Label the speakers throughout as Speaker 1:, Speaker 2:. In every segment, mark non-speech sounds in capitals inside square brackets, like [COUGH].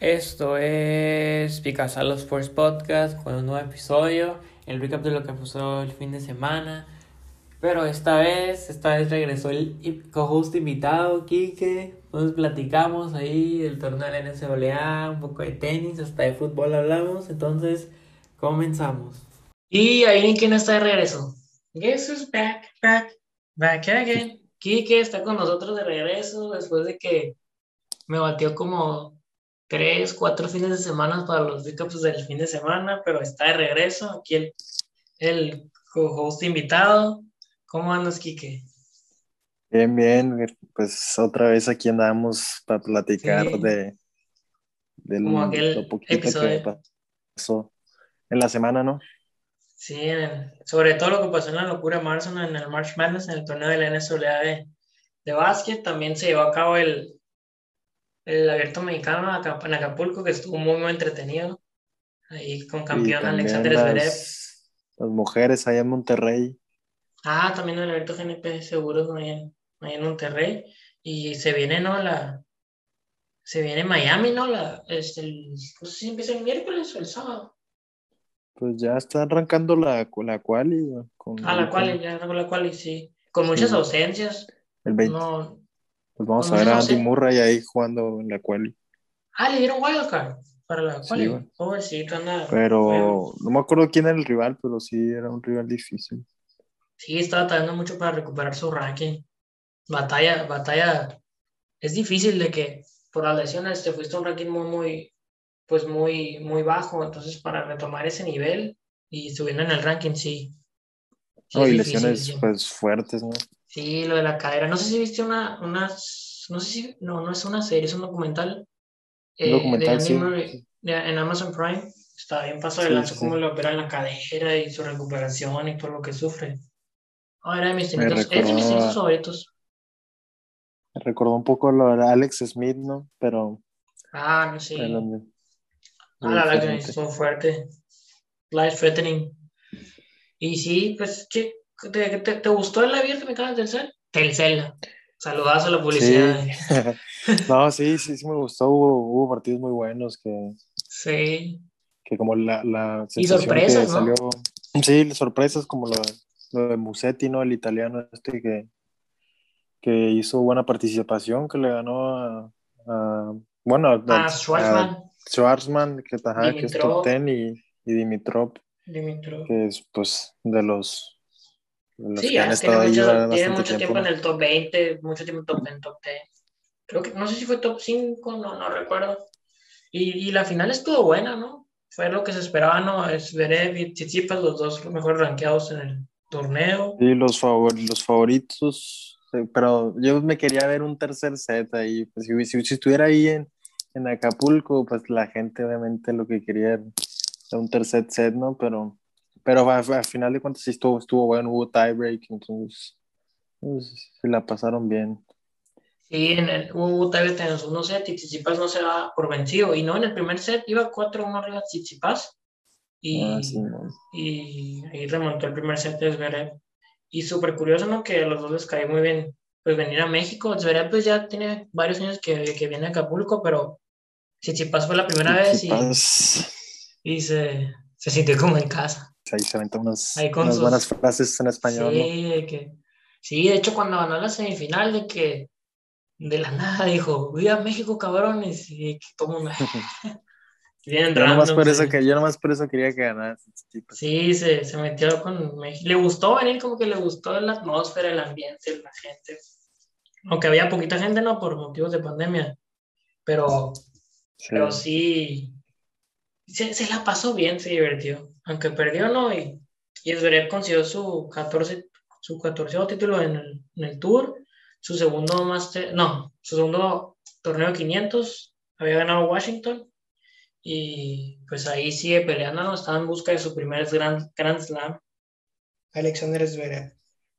Speaker 1: Esto es Picasalo Sports Podcast con un nuevo episodio, el recap de lo que pasó el fin de semana. Pero esta vez, esta vez regresó el co-host invitado, Kike. Nos platicamos ahí del torneo de la NCAA, un poco de tenis, hasta de fútbol hablamos. Entonces, comenzamos.
Speaker 2: Y ahí quién está de regreso. Guess who's back, back, back again. Kike está con nosotros de regreso después de que me batió como tres, cuatro fines de semana para los recaps del fin de semana, pero está de regreso. Aquí el, el co-host invitado. ¿Cómo andas, Kike?
Speaker 3: Bien, bien. Pues otra vez aquí andamos para platicar de, de lo poquito que pasó en la semana, ¿no?
Speaker 2: Sí, sobre todo lo que pasó en la locura de marzo, en el March Madness, en el torneo de la NCAA de, de básquet. También se llevó a cabo el, el abierto mexicano en Acapulco, que estuvo muy, muy entretenido. Ahí con campeón Alexander Zverev.
Speaker 3: Las mujeres allá en Monterrey.
Speaker 2: Ah, también el abierto GNP seguro ahí en, en Monterrey. Y se viene, ¿no? La, se viene Miami, ¿no? La, este, el, no sé si empieza el miércoles o el sábado.
Speaker 3: Pues ya está arrancando la, la quali.
Speaker 2: ah, la quali, ya arrancó la quali, sí. Con muchas ausencias.
Speaker 3: El 20. No, pues vamos a ver a Andy Murray ahí jugando en la quali.
Speaker 2: Ah, le dieron wildcard para la quali. Sí, anda.
Speaker 3: Pero no me acuerdo quién era el rival, pero sí era un rival difícil.
Speaker 2: Sí, estaba tardando mucho para recuperar su ranking. Batalla, batalla. Es difícil de que por las lesiones te fuiste a un ranking muy, muy, pues muy, muy bajo. Entonces, para retomar ese nivel y subiendo en el ranking, sí.
Speaker 3: No, y lesiones pues fuertes, ¿no?
Speaker 2: Sí, lo de la cadera. No sé si viste una, una no sé si, no, no es una serie, es un documental.
Speaker 3: Eh, documental, sí.
Speaker 2: en Amazon Prime. Está bien paso de lanzo cómo le operan la cadera y su recuperación y todo lo que sufre. Ah, era de mis tenitos, es de mis favoritos.
Speaker 3: Me recordó un poco lo de Alex Smith, ¿no? Pero.
Speaker 2: Ah, no sé. ah, la verdad que es muy fuerte. Life threatening. Y sí, pues, ¿qué? ¿Te, te, gustó el abierto me acabas del Telcel? Telcel. Saludazo a la publicidad. [LAUGHS]
Speaker 3: no, sí, sí, sí me gustó. Hubo, hubo, partidos muy buenos que.
Speaker 2: Sí.
Speaker 3: Que como la. la
Speaker 2: y sorpresas, ¿no? Salió,
Speaker 3: sí, sorpresas como lo, lo, de Musetti, ¿no? El italiano este que, que hizo buena participación, que le ganó a. a bueno,
Speaker 2: a, Schwarzman.
Speaker 3: Schwarzman, que, ajá, que es top ten, y, y Dimitrov. Dimitrov. Que es, pues, de los
Speaker 2: sí, ya tiene mucho, tiene mucho tiempo, en el top 20, mucho tiempo en top, en top 10. Creo que, no sé si fue top 5, no, no recuerdo. Y, y, la final estuvo buena, ¿no? Fue lo que se esperaba, ¿no? Es Verev y Tsitsipas, los dos mejores rankeados en el torneo.
Speaker 3: Sí, los, favor, los favoritos, pero yo me quería ver un tercer set ahí. Pues, si, si, estuviera ahí en, en Acapulco, pues la gente obviamente lo que quería era un tercer set, ¿no? Pero pero al final de cuentas sí estuvo, estuvo bueno, hubo tiebreak, entonces pues, se la pasaron bien.
Speaker 2: Sí, en el, hubo tiebreak en el segundo set y Tsitsipas no se va por vencido. Y no, en el primer set iba 4-1 arriba Tsitsipas. Y, ah, y ahí remontó el primer set de Zverev. Y súper curioso, ¿no? Que a los dos les cae muy bien pues venir a México. Zverev pues ya tiene varios años que, que viene a Acapulco, pero Tsitsipas fue la primera vez y, y se, se sintió como en casa
Speaker 3: ahí se aventó unas, buenas frases en español.
Speaker 2: Sí, que, sí, de hecho cuando ganó la semifinal de que de la nada dijo, viva México cabrones, y que todo me... [LAUGHS] [LAUGHS]
Speaker 3: Bien yo, nomás por eso que, yo nomás por eso quería que ganara.
Speaker 2: Sí, se, se metió con México. Le gustó venir, como que le gustó la atmósfera, el ambiente, la gente. Aunque había poquita gente, ¿no? Por motivos de pandemia. Pero sí, pero sí se, se la pasó bien, se divirtió aunque perdió, ¿no? Y, y Zverev consiguió su 14, su 14 título en el, en el Tour, su segundo master, no, su segundo torneo de 500, había ganado Washington, y pues ahí sigue peleando, ¿no? Estaba en busca de su primer Grand, grand Slam, Alexander Zverev.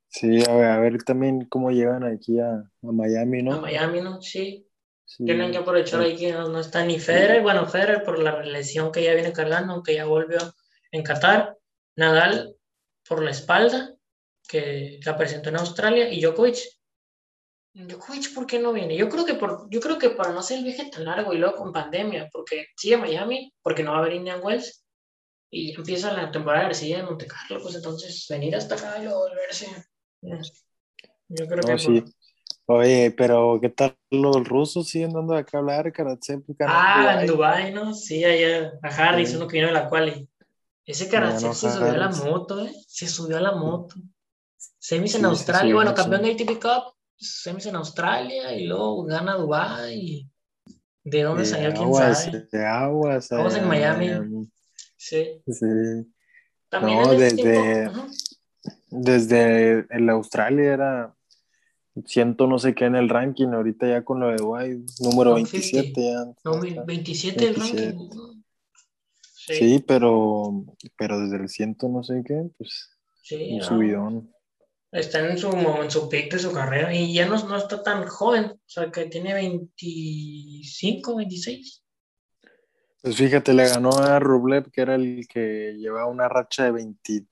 Speaker 3: Sí, a ver, a ver también cómo llegan aquí a, a Miami, ¿no?
Speaker 2: A Miami, ¿no? Sí. Tienen que aprovechar ahí que no, no, está ni Federer, bueno, Federer por la lesión que ya viene cargando, aunque ya volvió en Qatar, Nadal por la espalda, que la presentó en Australia, y Djokovic. Djokovic, ¿por qué no viene? Yo creo que por, yo creo que para no hacer el viaje tan largo y luego con pandemia, porque sigue Miami, porque no va a haber Indian Wells, y empieza la temporada de sigue en Monte Carlo, pues entonces venir hasta acá y luego volverse. Yo creo
Speaker 3: No,
Speaker 2: que
Speaker 3: sí.
Speaker 2: por-
Speaker 3: Oye, pero ¿qué tal los rusos siguen dando de acá hablar, Karatsev?
Speaker 2: Ah, en Dubai, ¿no? Sí, allá a Harris,
Speaker 3: Sí.
Speaker 2: uno que vino de la quali. Ese Karatsev
Speaker 3: no
Speaker 2: se subió a la moto, ¿eh? Se subió a la moto. Semis en
Speaker 3: Sí,
Speaker 2: Australia, bueno, campeón de ATP Cup, semis en Australia y luego gana Dubai. ¿De dónde
Speaker 3: De
Speaker 2: salió? ¿Quién
Speaker 3: aguas,
Speaker 2: sabe?
Speaker 3: de aguas.
Speaker 2: Vamos en Miami. Sí.
Speaker 3: Sí.
Speaker 2: También
Speaker 3: No, desde-. Desde el Australia era ciento no sé qué en el ranking, ahorita ya con lo de Dubai, número
Speaker 2: Top
Speaker 3: 27 ya.
Speaker 2: No,
Speaker 3: está.
Speaker 2: 27 el
Speaker 3: 27.
Speaker 2: ranking.
Speaker 3: Sí,
Speaker 2: Sí,
Speaker 3: pero, pero desde el ciento no sé qué, pues
Speaker 2: sí,
Speaker 3: un
Speaker 2: no.
Speaker 3: subidón.
Speaker 2: Está en su, en su pick de su carrera y ya no, no está tan joven, o sea, que tiene 25, 26.
Speaker 3: Pues fíjate, le ganó a Rublev, que era el que llevaba una racha de 20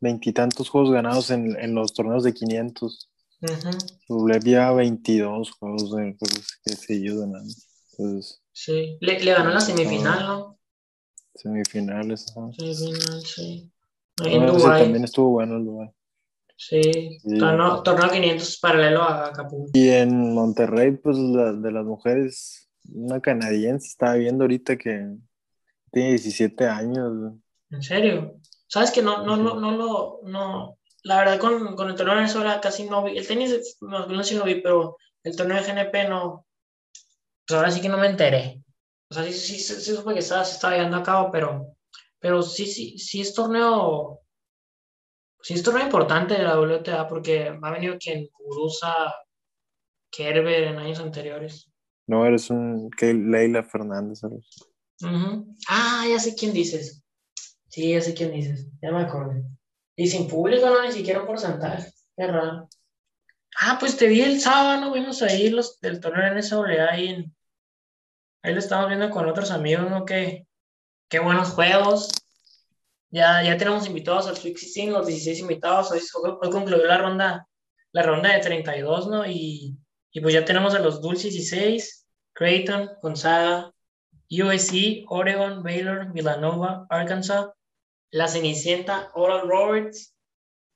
Speaker 3: veintitantos juegos ganados en, en los torneos de 500.
Speaker 2: Ujú,
Speaker 3: Rublev lleva 22 juegos de juegos que seguidos ganando. Entonces,
Speaker 2: Sí, le, le ganó la
Speaker 3: Ah.
Speaker 2: semifinal, ¿no?
Speaker 3: semifinales. ajá.
Speaker 2: Semifinal, sí. Ahí en
Speaker 3: ese
Speaker 2: Dubái.
Speaker 3: también estuvo bueno el Dubai.
Speaker 2: Sí,
Speaker 3: Sí.
Speaker 2: torneo, torneo 500 paralelo a Acapulco.
Speaker 3: Y en Monterrey, pues la, de las mujeres, una canadiense, estaba viendo ahorita que tiene 17 años.
Speaker 2: ¿En serio? ¿Sabes que no, no, no, no lo, no, la verdad con, con el torneo de Venezuela casi no vi, el tenis masculino sí lo vi, pero el torneo de GNP no, pues ahora sí que no me enteré. O sea, sí, sí, sí, sí supe que estaba, se estaba llevando a cabo, pero, pero sí, sí, sí es torneo, sí es torneo importante de la WTA porque ha venido quien Guruza, Kerber en años anteriores.
Speaker 3: No, eres un que Leila Fernández. ¿sabes?
Speaker 2: Ujú. Ah, ya sé quién dices. Sí, ya sé quién dices. Ya me acordé. Y sin público, no, ni siquiera un porcentaje. Qué raro. Ah, pues te vi el sábado. Vimos ahí los del torneo NCAA ahí en... Ahí lo estamos viendo con otros amigos, ¿no? Qué, qué buenos juegos. Ya, ya tenemos invitados al Sweet 16, los 16 invitados. Hoy, hoy concluyó la ronda, la ronda de 32, ¿no? Y, y pues ya tenemos a los Dulces 16, Creighton, Gonzaga, USC, Oregon, Baylor, Villanova, Arkansas, La Cenicienta, Oral Roberts,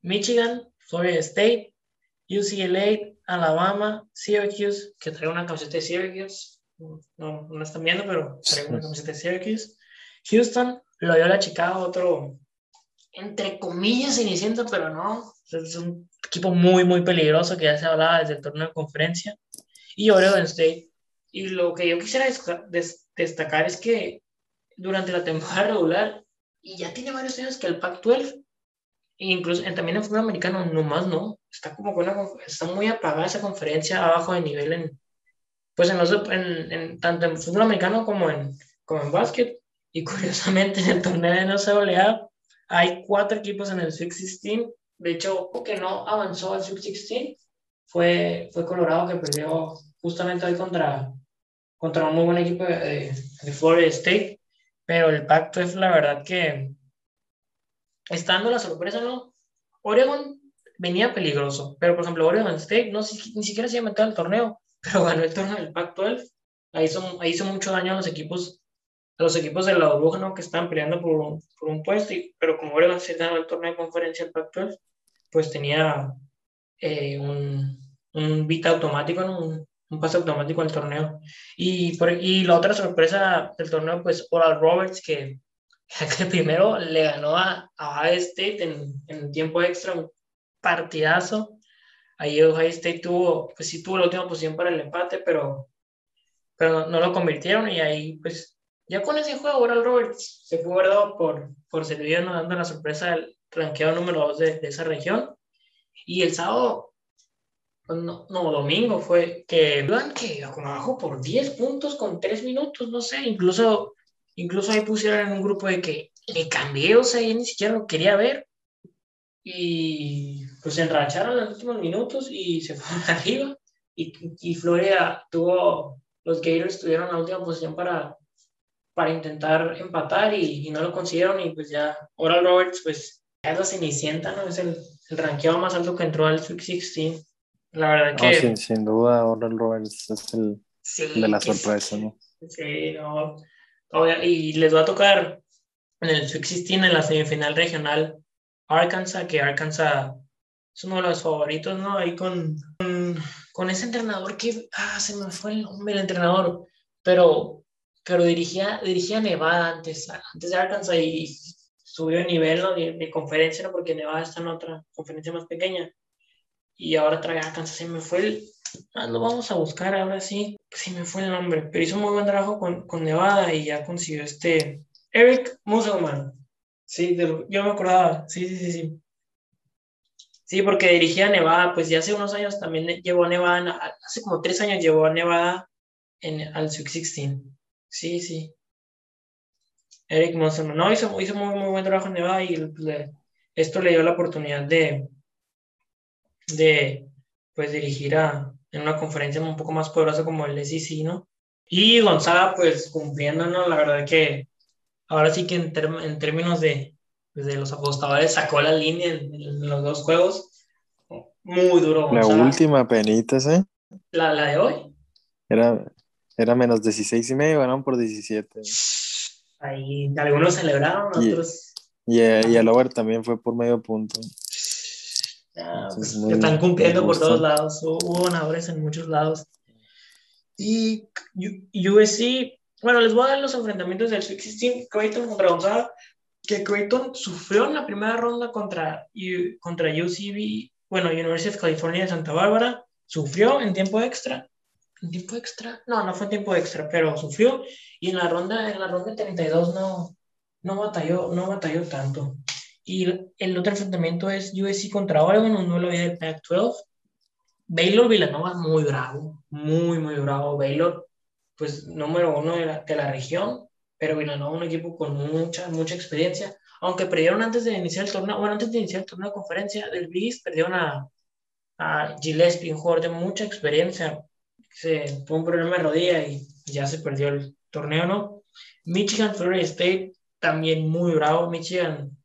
Speaker 2: Michigan, Florida State, UCLA, Alabama, Syracuse, que trae una camiseta de Syracuse, no, no la están viendo, pero trae una camiseta de Syracuse, Houston, Loyola Chicago, otro, entre comillas, Cenicienta, pero no, es un equipo muy, muy peligroso que ya se hablaba desde el torneo de conferencia, y Oregon State. Y lo que yo quisiera destacar es que durante la temporada regular, y ya tiene varios años que el Pac-12, e incluso en- también en fútbol americano, nomás no, está como con está muy apagada esa conferencia abajo de nivel en, pues en, los, tanto en fútbol americano como en, como en básquet, y curiosamente en el torneo de NCAA hay cuatro equipos en el Sweet 16, de hecho, que no avanzó al Sweet 16 fue, fue Colorado que perdió justamente hoy contra, contra un muy buen equipo de, de Florida State, pero el pacto es la verdad que está dando la sorpresa, ¿no? Oregon venía peligroso, pero por ejemplo Oregon State no, ni siquiera se iba a meter al torneo, [LAUGHS] pero ganó el torneo del Pac-12, ahí hizo, ahí hizo mucho daño a los equipos a los equipos de la burbuja, ¿no? Que estaban peleando por un, por un puesto, y, pero como Oregon State ganó el torneo de conferencia del Pac-12, pues tenía eh, un, un beat automático, ¿no? un, un pase automático al torneo. Y, por, y la otra sorpresa del torneo, pues Oral Roberts, que, [LAUGHS] que primero le ganó a, a Ohio State en, en tiempo extra, un partidazo. Ahí Ohio State tuvo, pues sí tuvo la última posición para el empate, pero, pero no, lo convirtieron y ahí pues ya con ese juego Oral Roberts se fue guardado por, por servir, ¿no? dando la sorpresa del ranqueado número 2 de, de esa región. Y el sábado, no, no, domingo fue que iban que como abajo por 10 puntos con 3 minutos, no sé, incluso, incluso ahí pusieron en un grupo de que le cambié, o sea, yo ni siquiera lo quería ver. Y pues enracharon en los últimos minutos y se [LAUGHS] fueron arriba. Y, y Florida tuvo, los Gators tuvieron la última posición para, para intentar empatar y, y no lo consiguieron. Y pues ya, Oral Roberts, pues ya es la cenicienta, ¿no? Es el, el ranqueado más alto que entró al Sweet 16. La verdad
Speaker 3: No,
Speaker 2: que
Speaker 3: sin, sin duda, Oral Roberts es el,
Speaker 2: sí,
Speaker 3: el de la sorpresa,
Speaker 2: sí.
Speaker 3: ¿no?
Speaker 2: Sí, no. Y les va a tocar en el Sweet 16 en la semifinal regional Arkansas, que Arkansas es uno de los favoritos, ¿no? Ahí con, con, con ese entrenador que, ah, se me fue el nombre del entrenador, pero, pero dirigía, dirigía Nevada antes, antes de Arkansas y subió de nivel, ¿no? De, de conferencia, ¿no? Porque Nevada está en otra conferencia más pequeña. Y ahora trae a Arkansas, se me fue el, Ah, lo vamos a buscar ahora sí. Sí me fue el nombre, pero hizo muy buen trabajo con, con Nevada y ya consiguió este Eric Musselman. Sí, yo me acordaba. Sí, sí, sí, sí. Sí, porque dirigía a Nevada, pues ya hace unos años también llevó a Nevada, hace como tres años llevó a Nevada en, al Sweet 16. Sí, sí. Eric Musselman. No, hizo, hizo muy, muy buen trabajo en Nevada y le- esto le dio la oportunidad de, de pues dirigir a, en una conferencia un poco más poderosa como el SEC, ¿no? Y Gonzaga, pues cumpliendo, ¿no? La verdad que ahora sí que en, en términos de, pues, de los apostadores sacó la línea en, en los dos juegos. Muy duro
Speaker 3: La
Speaker 2: Gonzaga.
Speaker 3: última penitas, ¿eh?
Speaker 2: La, la de hoy.
Speaker 3: Era, era menos 16 y medio, ganaron por 17.
Speaker 2: Ahí algunos celebraron,
Speaker 3: Y-
Speaker 2: otros...
Speaker 3: Y, eh, y el over también fue por medio punto.
Speaker 2: Ah, pues,
Speaker 3: muy-
Speaker 2: están cumpliendo por todos lados. Hu- Hubo ganadores en muchos lados. Y USC, bueno, les voy a dar los enfrentamientos del Sweet 16, Creighton contra Gonzaga, que Creighton sufrió en la primera ronda contra, U- contra UCB, bueno, University of California de Santa Bárbara, sufrió en tiempo extra. ¿En tiempo extra? No, no fue en tiempo extra, pero sufrió. Y en la ronda, en la ronda 32 no, no batalló, no batalló tanto. Y el, otro enfrentamiento es USC contra Oregon, un ahí del Pac-12. Baylor Villanova muy bravo, muy, muy bravo. Baylor, pues número uno de la, de región, pero Villanova un equipo con mucha, mucha experiencia. Aunque perdieron antes de iniciar el torneo, bueno, antes de iniciar el torneo de conferencia del Big perdieron a, a Gillespie, un jugador de mucha experiencia. Se tuvo un problema de rodilla y ya se perdió el torneo, ¿no? Michigan, Florida State, también muy bravo. Michigan,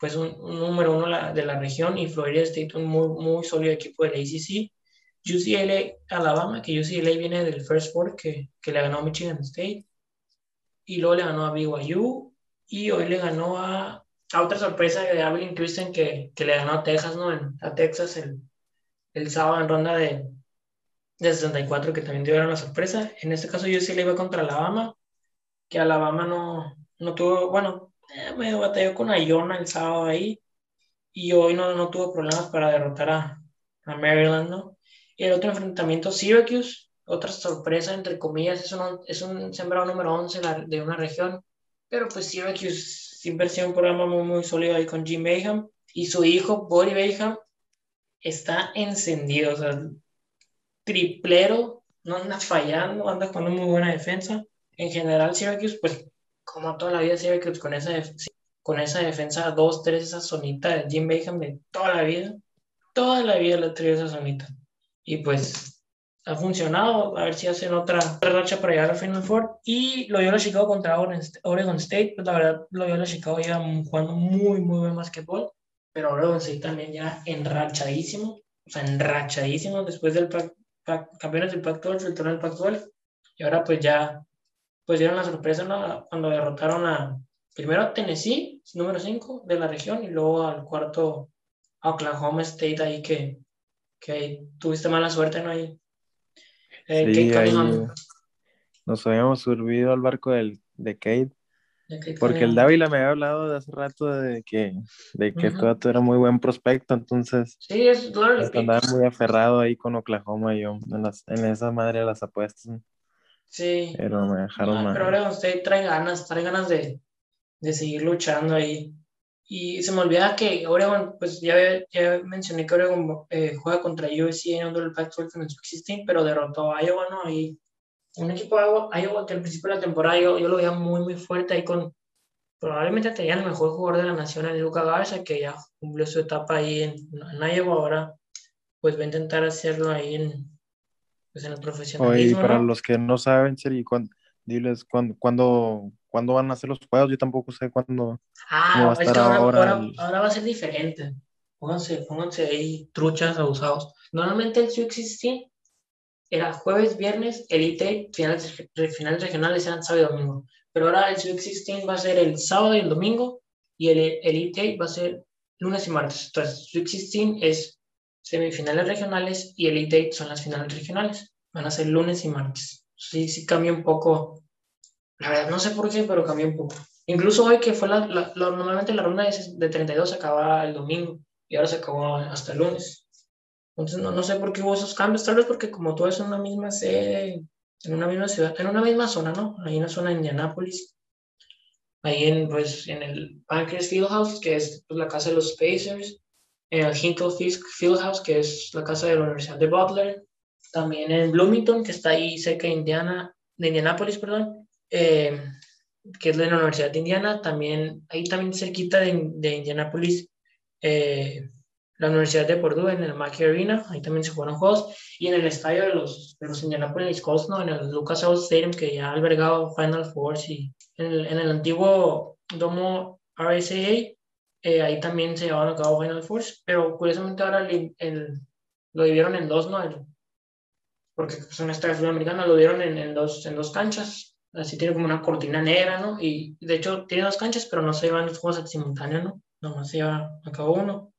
Speaker 2: pues un, un número uno la- de la región y Florida State, un muy, muy sólido equipo del ACC. UCLA, Alabama, que UCLA viene del First Four que, que le ganó a Michigan State. Y luego le ganó a BYU. Y hoy le ganó a, a otra sorpresa de Abilene Christian que, que le ganó a Texas, ¿no? En- a Texas el, el sábado en ronda de, de 64, que también tuvieron la sorpresa. En este caso UCLA iba contra Alabama, que Alabama no, no tuvo, bueno, eh, medio batalló con Iona el sábado ahí. Y hoy no, no tuvo problemas para derrotar a, Maryland, ¿no? Y el otro enfrentamiento, Syracuse, otra sorpresa, entre comillas, es un, es un sembrado número 11 la- de una región, pero pues Syracuse siempre ha sido un programa muy, muy sólido ahí con Jim Bayham, y su hijo, Buddy Bayham, está encendido, o sea, triplero, no anda fallando, anda una muy buena defensa. En general, Syracuse, pues, como toda la vida, Syracuse con esa, con esa defensa 2-3, esa zonita de Jim Bayham de toda la vida, toda la vida le ha traído esa zonita. Y pues ha funcionado. A ver si hacen otra, racha para llegar al Final Four. Y Loyola Chicago contra Oregon State. Pues la verdad, Loyola Chicago lleva jugando muy, muy buen basquetbol. Pero Oregon State también ya enrachadísimo. O sea, enrachadísimo después del campeones del Pac-12, el torneo del Pac-12. Y ahora pues ya, pues dieron la sorpresa, ¿no? Cuando derrotaron a, primero a Tennessee, número 5 de la región, y luego al cuarto a Oklahoma State ahí que, que ahí tuviste mala suerte, ¿no? Ahí. Eh,
Speaker 3: Sí,
Speaker 2: Kate
Speaker 3: ahí nos habíamos subido al barco del, de Kate,
Speaker 2: De Kate
Speaker 3: porque el
Speaker 2: Cunningham.
Speaker 3: Dávila me había hablado de hace rato de que, de que
Speaker 2: Ujú.
Speaker 3: todo esto era muy buen prospecto, entonces
Speaker 2: Sí, es pick.
Speaker 3: andaba muy aferrado ahí con Oklahoma yo, en, las- en esa madre de las apuestas,
Speaker 2: Sí.
Speaker 3: pero me dejaron
Speaker 2: Ah,
Speaker 3: mal.
Speaker 2: pero Oregon State trae ganas, trae ganas de, de seguir luchando ahí. Y se me olvida que Oregon, pues ya, ya mencioné que Oregon eh, juega contra USC en uno del Pac-12 en el 16, pero derrotó a Iowa, ¿no? Y un equipo de Iowa, Iowa que al principio de la temporada yo, yo lo veía muy, muy fuerte ahí con, probablemente tenía el mejor jugador de la nación, el Luca Garza, que ya cumplió su etapa ahí en, en Iowa, ahora pues va a intentar hacerlo ahí en, pues en el
Speaker 3: Oye, y
Speaker 2: profesionalismo,
Speaker 3: para
Speaker 2: ¿no?
Speaker 3: los que no saben, Seri, cuán- diles cuándo, cuándo, cuándo van a hacer los juegos, yo tampoco sé cuándo. ¿Cómo va
Speaker 2: Ah,
Speaker 3: a estar
Speaker 2: ahora,
Speaker 3: ahora el-
Speaker 2: ahora va a ser diferente. pónganse, pónganse ahí truchas abusados. Normalmente el Sweet 16 era jueves, viernes, Elite, finales, finales regionales eran sábado y domingo. Pero ahora el Sweet 16 va a ser el sábado y el domingo y el Elite va a ser lunes y martes. Entonces, Sweet 16 es semifinales regionales y Elite son las finales regionales. Van a ser lunes y martes. Sí, sí cambia un poco. La verdad, no sé por qué, pero cambia un poco. Incluso hoy que fue la, normalmente la ronda de 32 se acaba el domingo y ahora se acabó hasta el lunes. Entonces no, no sé por qué hubo esos cambios, tal vez porque como todo es en una misma sede, en una misma ciudad, en una misma zona, ¿no? En la zona de Indianápolis, ahí en, pues, en el Pancras Fieldhouse, que es pues, la casa de los Pacers, en el Hinkle Fieldhouse, que es la casa de la Universidad de Butler, también en Bloomington, que está ahí cerca de Indiana, de Indianápolis, perdón, eh, que es de la Universidad de Indiana, también ahí también cerquita de, de Indianápolis, eh, la Universidad de Purdue en el Mackey Arena, ahí también se jugaron juegos, y en el estadio de los, de los Indianapolis Colts, ¿no? en el Lucas Oil Stadium, que ya ha albergado Final Four, y en el, en el antiguo domo RSAA, eh, ahí también se llevaban a cabo Final Four, pero curiosamente ahora el, el, lo dividieron en dos, ¿no? El, porque es un estadio sudamericano, lo dieron en, en, dos, en dos canchas, así tiene como una cortina negra, ¿no? Y de hecho tiene dos canchas, pero no se llevan los juegos simultáneos, ¿no? Nomás se lleva a cabo uno.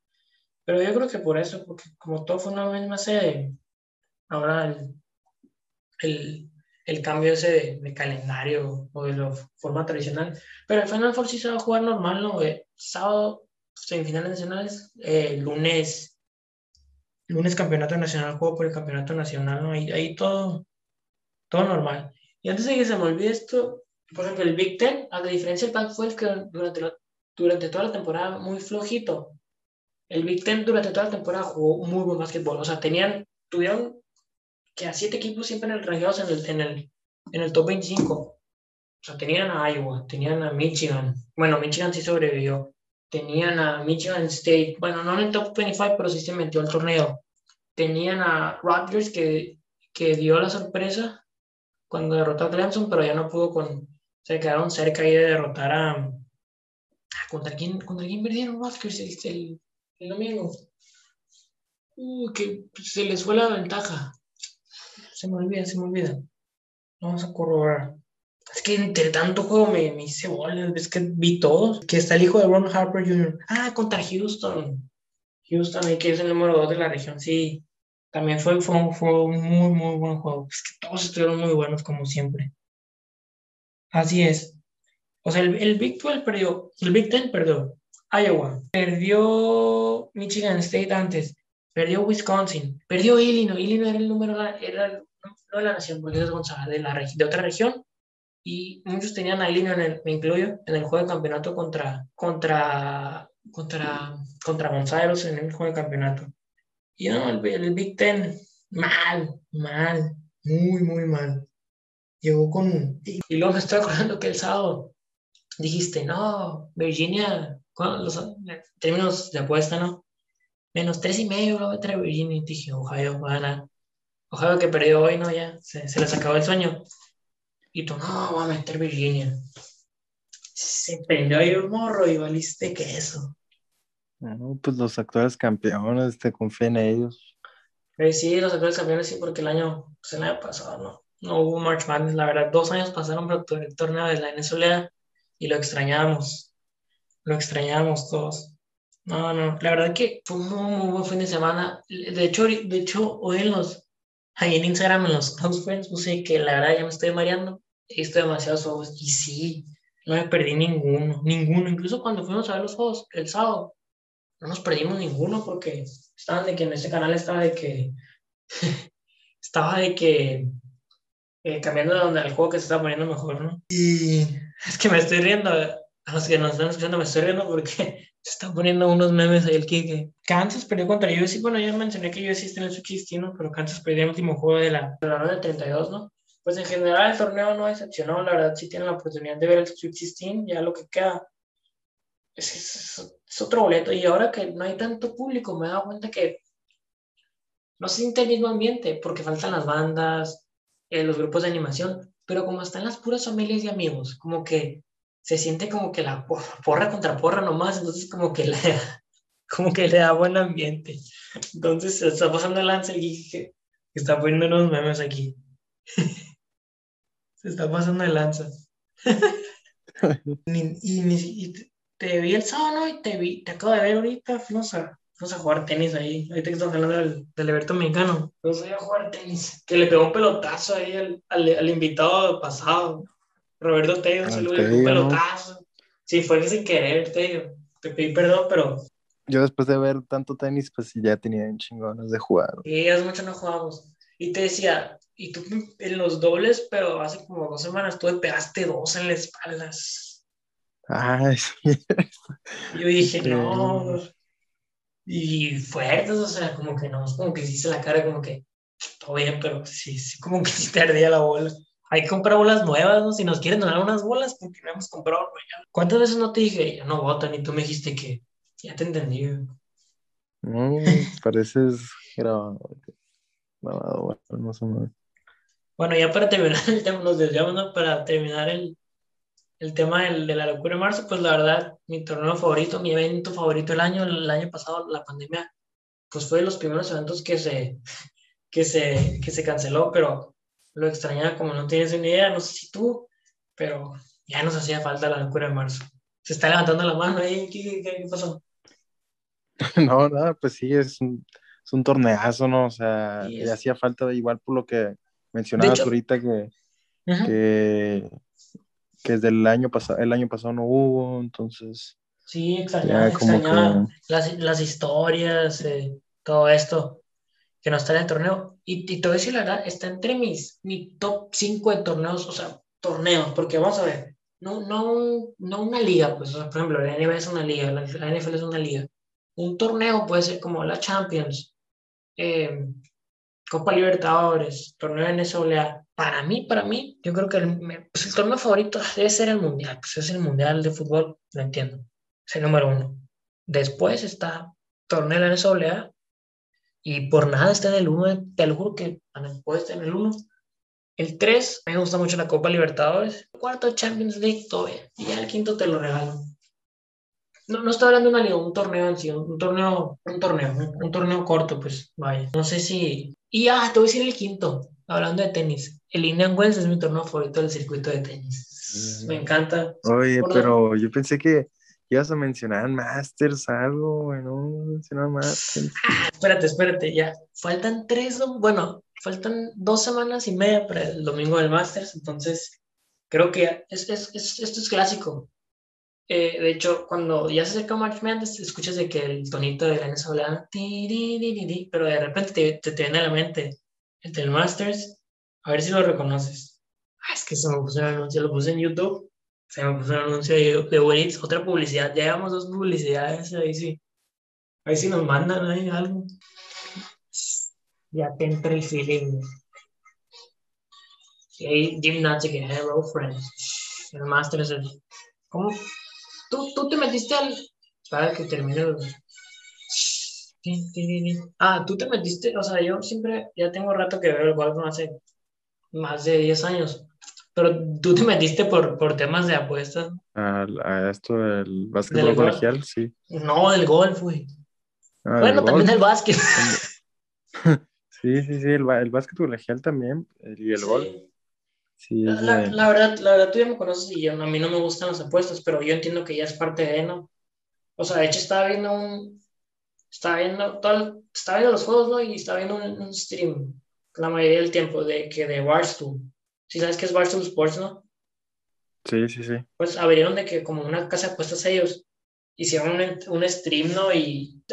Speaker 2: Pero yo creo que por eso, porque como todo fue una misma sede, ahora el, el, el cambio ese de, calendario o de la forma tradicional. Pero el Final Four sí se va a jugar normal, ¿no? Eh, sábado, semifinales nacionales, eh, lunes, lunes campeonato nacional, juego por el campeonato nacional, ¿no? Ahí, ahí todo, todo normal. Y antes de que se me olvide esto, por ejemplo, el Big Ten, a la diferencia del Pac-12, que durante, durante toda la temporada muy flojito, el Big Ten durante toda la temporada jugó muy buen básquetbol. O sea, tenían, tuvieron que a siete equipos siempre en el, en el, en el top 25. O sea, tenían a Iowa, tenían a Michigan. Bueno, Michigan sí sobrevivió. Tenían a Michigan State. Bueno, no en el top 25, pero sí se metió al torneo. Tenían a Rutgers que, que dio la sorpresa cuando derrotó a Clemson, pero ya no pudo con... Se quedaron cerca ahí de derrotar a... ¿Contra quién, contra quién perdieron Rutgers el, el domingo. Uh, que se les fue la ventaja. Se me olvida, se me olvida. Vamos a corroborar. Es que entre tanto juego me, me hice bolas. Es que vi todos. Que está el hijo de Ron Harper Jr. Ah, contra Houston. Houston, ahí que es el número 2 de la región. Sí, también fue, fue, fue, un muy, muy buen juego. Es que todos estuvieron muy buenos, como siempre. Así es. O sea, el, el Big 12 perdió. El Big Ten perdió. Iowa, perdió Michigan State antes, perdió Wisconsin, perdió Illinois. Illinois era el número, era no de la nación, porque es de, la, de otra región. Y muchos tenían a Illinois, me incluyo, en el juego de campeonato contra, contra, contra, contra González en el juego de campeonato. Y no, el, el Big Ten, mal, mal, muy, muy mal. Llegó con... Y luego me estoy acordando que el sábado dijiste, no, Virginia los términos de apuesta, ¿no? Menos tres y medio lo va a traer Virginia. Y dije, Ohio va a ganar. Ohio que perdió hoy, ¿no? Ya se, se les acabó el sueño. Y tú, no, va a meter Virginia. Se prendió ahí un morro y valiste queso.
Speaker 3: No, pues los actuales campeones, te confío en ellos.
Speaker 2: Pero sí, los actuales campeones sí, porque el año, pues el año pasado no, no hubo March Madness, la verdad. Dos años pasaron por el torneo de la NCAA y lo extrañamos lo extrañamos todos. No, no, la verdad que fue un muy, buen fin de semana. De hecho, de hecho hoy en los, ahí en Instagram, en los close friends, puse que la verdad ya me estoy mareando. He visto demasiados juegos y sí, no me perdí ninguno, ninguno. Incluso cuando fuimos a ver los juegos el sábado, no nos perdimos ninguno porque estaban de que en ese canal estaba de que, [LAUGHS] estaba de que eh, cambiando de donde el juego que se estaba poniendo mejor, ¿no? Y es que me estoy riendo a los que nos están escuchando me estoy riendo porque se están poniendo unos memes ahí el Kike. Kansas perdió contra USC. Bueno, ya mencioné que USC está en el Sweet ¿no? pero Kansas perdió el último juego de la, de ronda 32, ¿no? Pues en general el torneo no decepcionó, la verdad sí tienen la oportunidad de ver el 16, ya lo que queda es, es, es, otro boleto. Y ahora que no hay tanto público, me he dado cuenta que no se siente el mismo ambiente, porque faltan las bandas, eh, los grupos de animación, pero como están las puras familias y amigos, como que se siente como que la porra contra porra nomás, entonces como que la, [LAUGHS] como que le da buen ambiente. Entonces se está pasando el lance y que está poniendo unos memes aquí. [LAUGHS] se está pasando el lanza. [LAUGHS] y, y, te vi el sábado, Y te vi, te acabo de ver ahorita, fuimos a, fuimos a jugar tenis ahí. Ahorita que estamos hablando del, del Alberto Mexicano. Fuimos a jugar tenis. Que le pegó un pelotazo ahí al, al, invitado pasado. Roberto Tello, se pegó un pelotazo. Sí, fue sin querer, Tello. Te pedí perdón, pero
Speaker 3: yo después de ver tanto tenis, pues ya tenía un chingones de jugar.
Speaker 2: Sí, hace mucho no jugamos. Y te decía, y tú en los dobles, pero hace como dos semanas tú te pegaste dos en las espaldas. [LAUGHS]
Speaker 3: Ay, sí.
Speaker 2: Yo dije, no. Y fuertes, o sea, como que no, como que hiciste la cara, como que todo bien, pero sí, sí, como que sí te ardía la bola. Hay que comprar bolas nuevas, ¿no? Si nos quieren donar unas bolas, porque no hemos comprado ¿Cuántas veces no te dije, ya no votan? Y tú me dijiste que ya te entendí.
Speaker 3: No, pareces grabado. Grabado, bueno, más o menos.
Speaker 2: Bueno, ya para terminar [LAUGHS] el tema, nos desviamos, ¿no? Para terminar el, el tema del, de la locura de marzo, pues la verdad, mi torneo favorito, mi evento favorito del año, el año pasado, la pandemia, pues fue de los primeros eventos que se, [LAUGHS] que se, que se canceló, pero lo extrañaba como no tienes ni idea, no sé si tú, pero ya nos hacía falta la locura de marzo. Se está levantando la mano ahí, ¿qué, qué, pasó? [LAUGHS]
Speaker 3: No, nada, pues sí, es un, es un torneazo, ¿no? O sea, le hacía falta igual por lo que mencionabas ahorita que, que que desde el año pasado, el año pasado no hubo, entonces.
Speaker 2: Sí, extrañaba, extrañaba las, las, historias, eh, todo esto que no está en el torneo. Y, y te voy a decir la verdad, está entre mis mi top 5 de torneos, o sea, torneos, porque vamos a ver, no, no, no una liga, pues, por ejemplo, la NBA es una liga, la, NFL es una liga. Un torneo puede ser como la Champions, eh, Copa Libertadores, torneo de NCAA, para mí, para mí, yo creo que el, pues el torneo favorito debe ser el Mundial. Pues es el Mundial de fútbol, lo entiendo. Es el número uno. Después está torneo de la y por nada está en el uno. Te lo juro que puede estar en el uno. El 3, me gusta mucho la Copa Libertadores. El cuarto, Champions League, bien. Y ya el quinto te lo regalo. No, no estoy hablando de una liga, un torneo en sí, un, torneo, un torneo, un, un, torneo corto, pues vaya. No sé si. Y ah, te voy a decir el quinto, hablando de tenis el Indian Wells es mi torneo favorito del circuito de tenis. Me encanta.
Speaker 3: Oye, pero yo pensé que ibas a mencionar Masters, algo, bueno, mencionar Masters.
Speaker 2: Ah, espérate, espérate, ya. Faltan tres, bueno, faltan dos semanas y media para el domingo del Masters, entonces creo que es, es, esto es clásico. Eh, de hecho, cuando ya se acerca March Madness, escuchas de que el tonito de la NSA pero de repente te, te, te viene a la mente el del Masters a ver si lo reconoces. Ah, es que se me puso un anuncio, lo puse en YouTube. Se me puso un anuncio de, de Uber otra publicidad. Ya llevamos dos publicidades, ahí sí. Ahí sí nos mandan ahí algo. Ya te entra el feeling. Hey, Gymnastic, Hello Friends. El Master es el. ¿Cómo? ¿Tú, tú te metiste al. Para que termine el. Ah, tú te metiste, o sea, yo siempre, ya tengo rato que veo el no hace más de 10 años. Pero tú te metiste por, por temas de apuestas.
Speaker 3: A, a esto del básquetbol colegial, sí.
Speaker 2: No, del golf, güey. Ah, bueno, también del básquet. [LAUGHS] [LAUGHS]
Speaker 3: sí, sí, sí, el, el básquet colegial también. Y el golf.
Speaker 2: Sí, la, la, verdad, la verdad, tú ya me conoces y a mí no me gustan las apuestas, pero yo entiendo que ya es parte de, ¿no? O sea, de hecho estaba viendo un... Estaba viendo, todo, estaba viendo los juegos, ¿no? Y estaba viendo un, un stream la mayoría del tiempo de que de Barstool. Si sabes qué es Barstool Sports, ¿no?
Speaker 3: Sí, sí, sí.
Speaker 2: Pues abrieron de que como una casa de apuestas ellos hicieron un, un stream, ¿no? Y,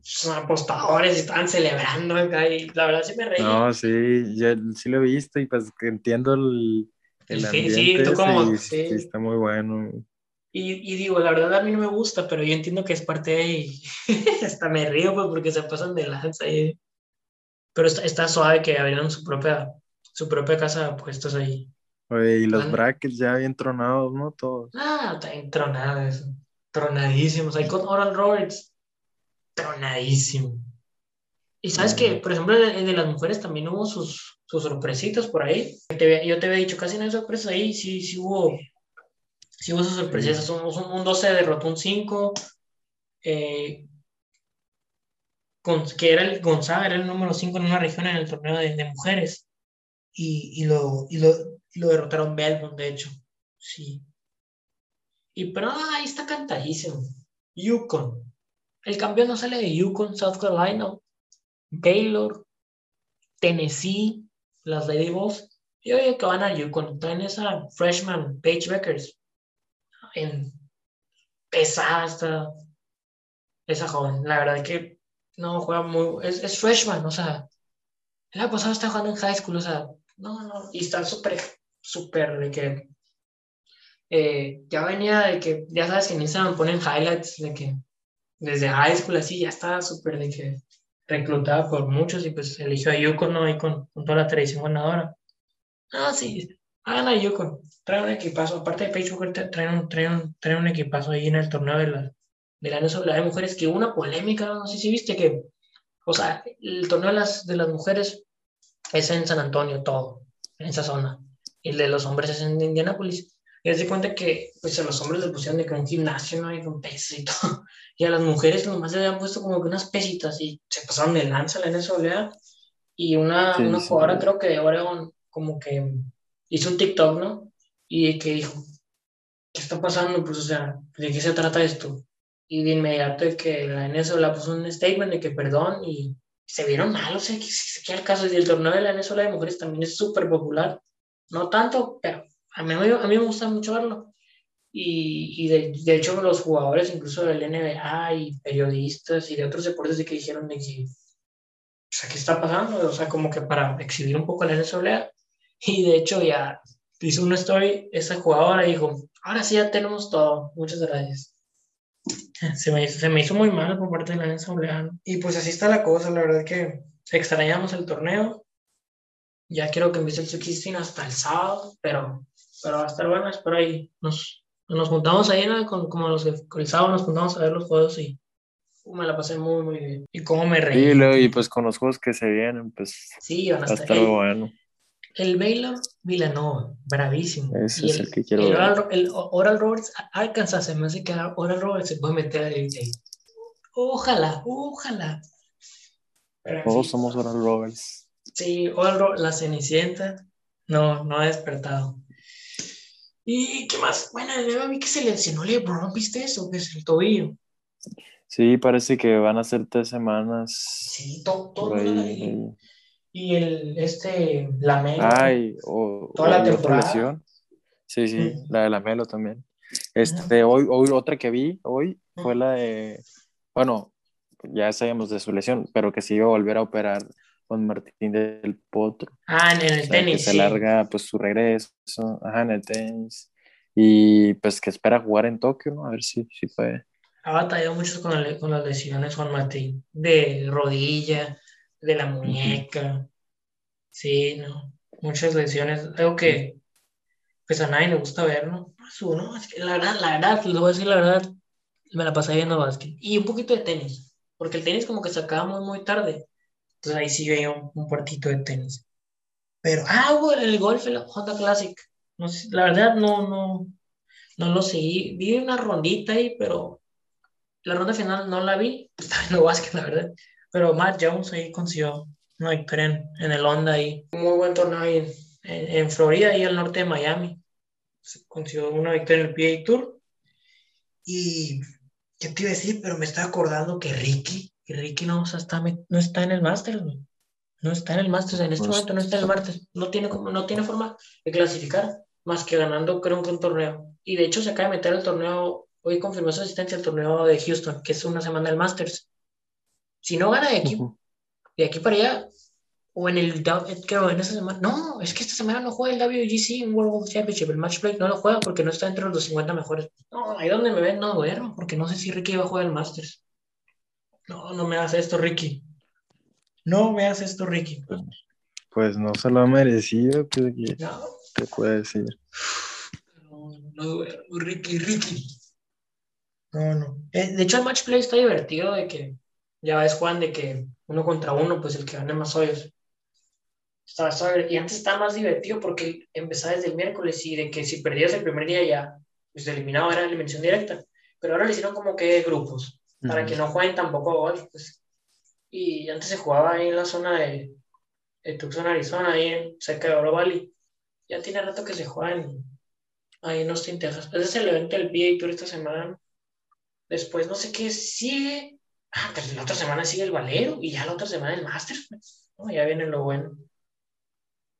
Speaker 2: son apostadores estaban celebrando acá y la verdad sí me reí.
Speaker 3: No, sí, yo sí lo he visto y pues entiendo el, el ambiente.
Speaker 2: Sí, tú como...
Speaker 3: Sí, está muy bueno.
Speaker 2: Y, y, digo, la verdad a mí no me gusta, pero yo entiendo que es parte de... Y [LAUGHS] hasta me río pues porque se pasan de lanza y pero está, está suave que abrieron su propia, su propia casa de apuestos ahí.
Speaker 3: Oye, y los brackets ya bien tronados, ¿no? Todos.
Speaker 2: Ah, bien tronados, tronadísimos. Ahí con Oral Roberts, tronadísimo. Y sabes que, por ejemplo, el de las mujeres también hubo sus, sus sorpresitas por ahí. yo te había dicho, casi no hay sorpresas ahí, sí, sí hubo, sí hubo sus sorpresas. Un, un 12 derrotó un 5. Eh, que era el Gonzaga, era el número 5 en una región en el torneo de, de mujeres. Y, y, lo, y, lo, lo derrotaron Belmont, de hecho. Sí. Y pero ahí está cantadísimo. Yukon. El campeón no sale de Yukon, South Carolina, Baylor, Tennessee, las Lady Bulls. Y oye que van a Yukon. Traen esa freshman Paige Beckers. En pesada esa joven. La verdad que no juega muy. Es, es freshman, o sea. El año pasado está jugando en high school, o sea. No, no. Y está súper, súper de que. Eh, ya venía de que, ya sabes que en Instagram ponen highlights de que desde high school así ya estaba súper de que reclutada por muchos y pues eligió a Yukon ¿no? y con, con, toda la tradición ganadora. Ah, sí, hagan a Yukon, traen un equipazo, aparte de Page traen un, traen, un, traen un equipazo ahí en el torneo de la, de la NCAA de mujeres, que hubo una polémica, no sé si viste que, o sea, el torneo de las, de las mujeres es en San Antonio, todo, en esa zona, y el de los hombres es en Indianápolis. Y se cuenta que pues a los hombres les pusieron de que un gimnasio, ¿no? Y con pesas y [LAUGHS] todo. Y a las mujeres nomás le habían puesto como que unas pesitas y se pasaron de lanza la NSWA. Y una,
Speaker 3: Sí,
Speaker 2: una
Speaker 3: sí.
Speaker 2: jugadora, creo que de Oregon, como que hizo un TikTok, ¿no? Y que dijo, ¿qué está pasando? Pues, o sea, ¿de qué se trata esto? Y de inmediato de que la NSWA puso un statement de que perdón y se vieron mal, o sea, que queda el caso. Y el torneo de la NSWA de mujeres también es súper popular. No tanto, pero a mí, a mí me gusta mucho verlo. Y, y de, de, hecho los jugadores incluso del NBA y periodistas y de otros deportes de que dijeron de que, o sea, ¿qué está pasando? O sea, como que para exhibir un poco la NCAA. Y de hecho ya hizo una story esa jugadora dijo, ahora sí ya tenemos todo, muchas gracias. Se me, se me hizo muy mal por parte de la NCAA. ¿no? Y pues así está la cosa, la verdad que extrañamos el torneo. Ya quiero que empiece el Six hasta el sábado, pero pero va a estar bueno, espero ahí nos, nos juntamos ahí, ¿no? Con, como los de, el sábado nos juntamos a ver los juegos y uh, me la pasé muy, muy bien. Y cómo me reí.
Speaker 3: Y, luego, y pues con los juegos que se vienen, pues
Speaker 2: sí, van a
Speaker 3: va a
Speaker 2: estar,
Speaker 3: bueno.
Speaker 2: El Baylor Villanova, bravísimo.
Speaker 3: Ese
Speaker 2: y
Speaker 3: es
Speaker 2: el,
Speaker 3: el, que quiero
Speaker 2: el
Speaker 3: ver.
Speaker 2: Oral, el Oral Roberts, Arkansas, se me hace que Oral Roberts se puede meter ahí. Ojalá, ojalá.
Speaker 3: Pero Todos sí, somos Oral Roberts.
Speaker 2: Sí, Oral la Cenicienta no, no ha despertado. ¿Y qué más? Bueno, yo vi que se lesionó LeBron, ¿viste eso? Que es el tobillo.
Speaker 3: Sí, parece que van a ser tres semanas.
Speaker 2: Sí, todo, todo ahí. Y el, este, la Melo.
Speaker 3: Ay, o,
Speaker 2: toda la
Speaker 3: o
Speaker 2: temporada.
Speaker 3: otra lesión. Sí, sí, mm. la de la Melo también. Este, hoy, hoy, otra que vi hoy fue la de, bueno, ya sabíamos de su lesión, pero que se iba a volver a operar con Martín del Potro.
Speaker 2: Ah, en el
Speaker 3: o sea,
Speaker 2: tenis.
Speaker 3: Que se
Speaker 2: sí.
Speaker 3: larga pues su regreso, ajá, en el tenis. Y pues que espera jugar en Tokio, ¿no? A ver si, si puede.
Speaker 2: Ha batallado mucho con, el, con las lesiones Juan Martín, de rodilla, de la muñeca. Sí, no. Muchas lesiones. Algo que pues a nadie le gusta ver, ¿no? Pues uno, es que la verdad, la verdad, les voy a decir la verdad, me la pasé viendo básquet. Y un poquito de tenis, porque el tenis como que se acaba muy, muy tarde. Entonces ahí sí veía un, un partito de tenis. Pero, ah, hubo el golf, el Honda Classic. No sé, la verdad no, no, no lo seguí. Vi una rondita ahí, pero la ronda final no la vi. [LAUGHS] Estaba viendo básquet, la verdad. Pero Matt Jones ahí consiguió una victoria en, en el Honda ahí. Muy buen torneo ahí en, en, en, Florida, ahí al norte de Miami. Consiguió una victoria en el PA Tour. Y, ¿qué te iba a decir? Pero me estoy acordando que Ricky, que Ricky no, o sea, está, no está en el Masters, güey. No está en el Masters, en este pues, momento no está en el Masters. No tiene, no tiene forma de clasificar, más que ganando, creo que un torneo. Y de hecho se acaba de meter el torneo, hoy confirmó su asistencia al torneo de Houston, que es una semana del Masters. Si no gana de aquí, uh -huh. de aquí para allá, o en el, creo, en esa semana, no, es que esta semana no juega el WGC, un World Championship, el Match Play no lo juega porque no está entre los 50 mejores. No, ahí donde me ven no duermo, porque no sé si Ricky va a jugar el Masters. No, no me hagas esto, Ricky. No me hagas esto, Ricky.
Speaker 3: Pues no se lo ha merecido, pues, ¿qué
Speaker 2: no.
Speaker 3: te puede decir?
Speaker 2: No, no duermo, Ricky, Ricky. No, no. Eh, de hecho, el Match Play está divertido de que ya ves, Juan, de que uno contra uno, pues el que gane más hoyos. Estaba, y antes estaba más divertido porque empezaba desde el miércoles y de que si perdías el primer día ya, pues eliminado era eliminación directa. Pero ahora le hicieron como que grupos, para uh -huh. que no jueguen tampoco golf. Pues, Y antes se jugaba ahí en la zona de, de Tucson, Arizona, ahí en, cerca de Oro Valley. Ya tiene rato que se juega en, ahí en Austin, Texas. Ese es el evento del PA Tour esta semana. Después no sé qué sigue. Ah, pues la otra semana sigue el Valero y ya la otra semana el Masters. pues. No, ya viene lo bueno.